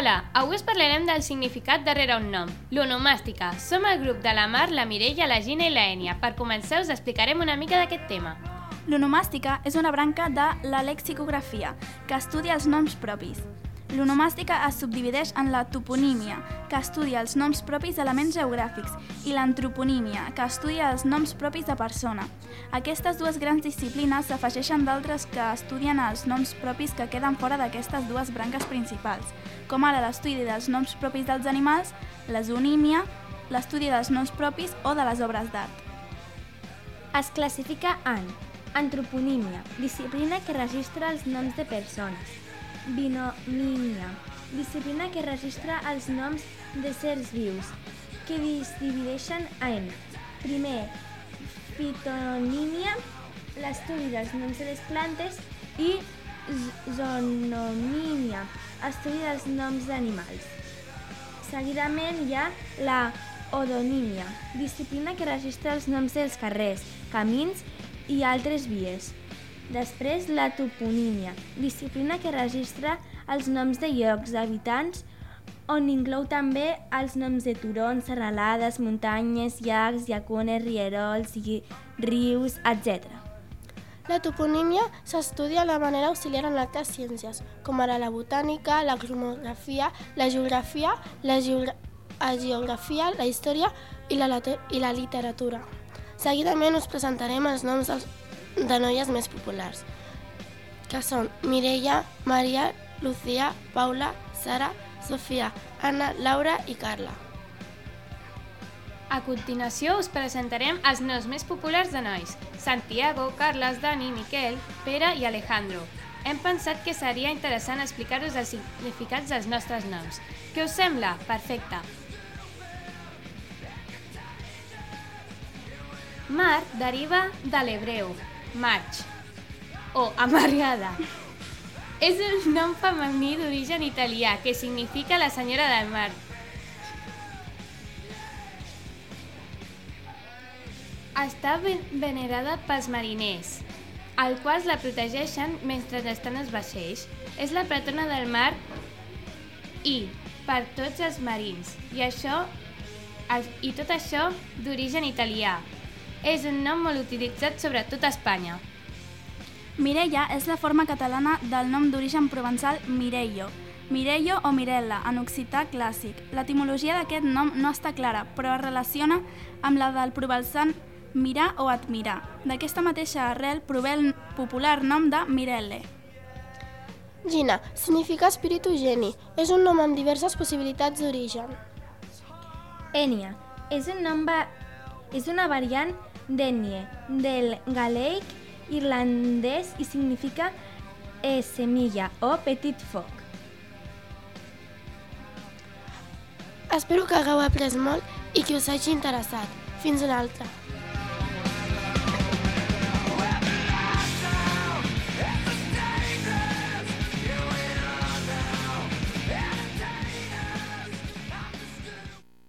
Hola, avui us parlarem del significat darrere un nom, l'onomàstica. Som el grup de la Mar, la Mireia, la Gina i la. Per començar us explicarem una mica d'aquest tema. L'onomàstica és una branca de la lexicografia, que estudia els noms propis. L'onomàstica es subdivideix en la toponímia, que estudia els noms propis d'elements geogràfics, i l'antroponímia, que estudia els noms propis de persona. Aquestes dues grans disciplines s'afegeixen d'altres que estudien els noms propis que queden fora d'aquestes dues branques principals, com ara l'estudi dels noms propis dels animals, la zoonímia, l'estudi dels noms propis o de les obres d'art. Es classifica en antroponímia, disciplina que registra els noms de persones, binomínia, disciplina que registra els noms de sers vius, que es divideixen en, primer, fitonímia, l'estudi dels noms de les plantes, i zoonomínia, estudi dels noms d'animals. Seguidament hi ha la odonímia, disciplina que registra els noms dels carrers, camins i altres vies. Després, la toponímia, disciplina que registra els noms de llocs, habitants, on inclou també els noms de turons, serralades, muntanyes, llacs, llacunes, rierols, rius, etc. La toponímia s'estudia de manera auxiliar en altres ciències, com ara la botànica, la cromografia, la geografia, la geogra geografia, la història i la, i la literatura. Seguidament us presentarem els noms dels de noies més populars, que són Mireia, Maria, Lucía, Paula, Sara, Sofia, Anna, Laura i Carla. A continuació us presentarem els noms més populars de nois, Santiago, Carles, Dani, Miquel, Pere i Alejandro. Hem pensat que seria interessant explicar-vos els significats dels nostres noms. Què us sembla? Perfecte. Mar deriva de l'hebreu, maig o amargada. És un nom femení d'origen italià que significa la senyora del mar. Està venerada pels mariners, al quals la protegeixen mentre estan als vaixells. És la patrona del mar i per tots els marins. I això i tot això d'origen italià. És un nom molt utilitzat sobretot a Espanya. Mireia és la forma catalana del nom d'origen provençal Mireio, Mireio o Mirella, en occità clàssic. L'etimologia d'aquest nom no està clara, però es relaciona amb la del provençal mirar o admirar. D'aquesta mateixa arrel prové el popular nom de Mirelle. Gina significa espíritu geni. És un nom amb diverses possibilitats d'origen. Enya és un nom va... és una variant d'Enye, del galaic irlandès i significa eh, semilla o petit foc. Espero que hagueu après molt i que us hagi interessat. Fins una altra.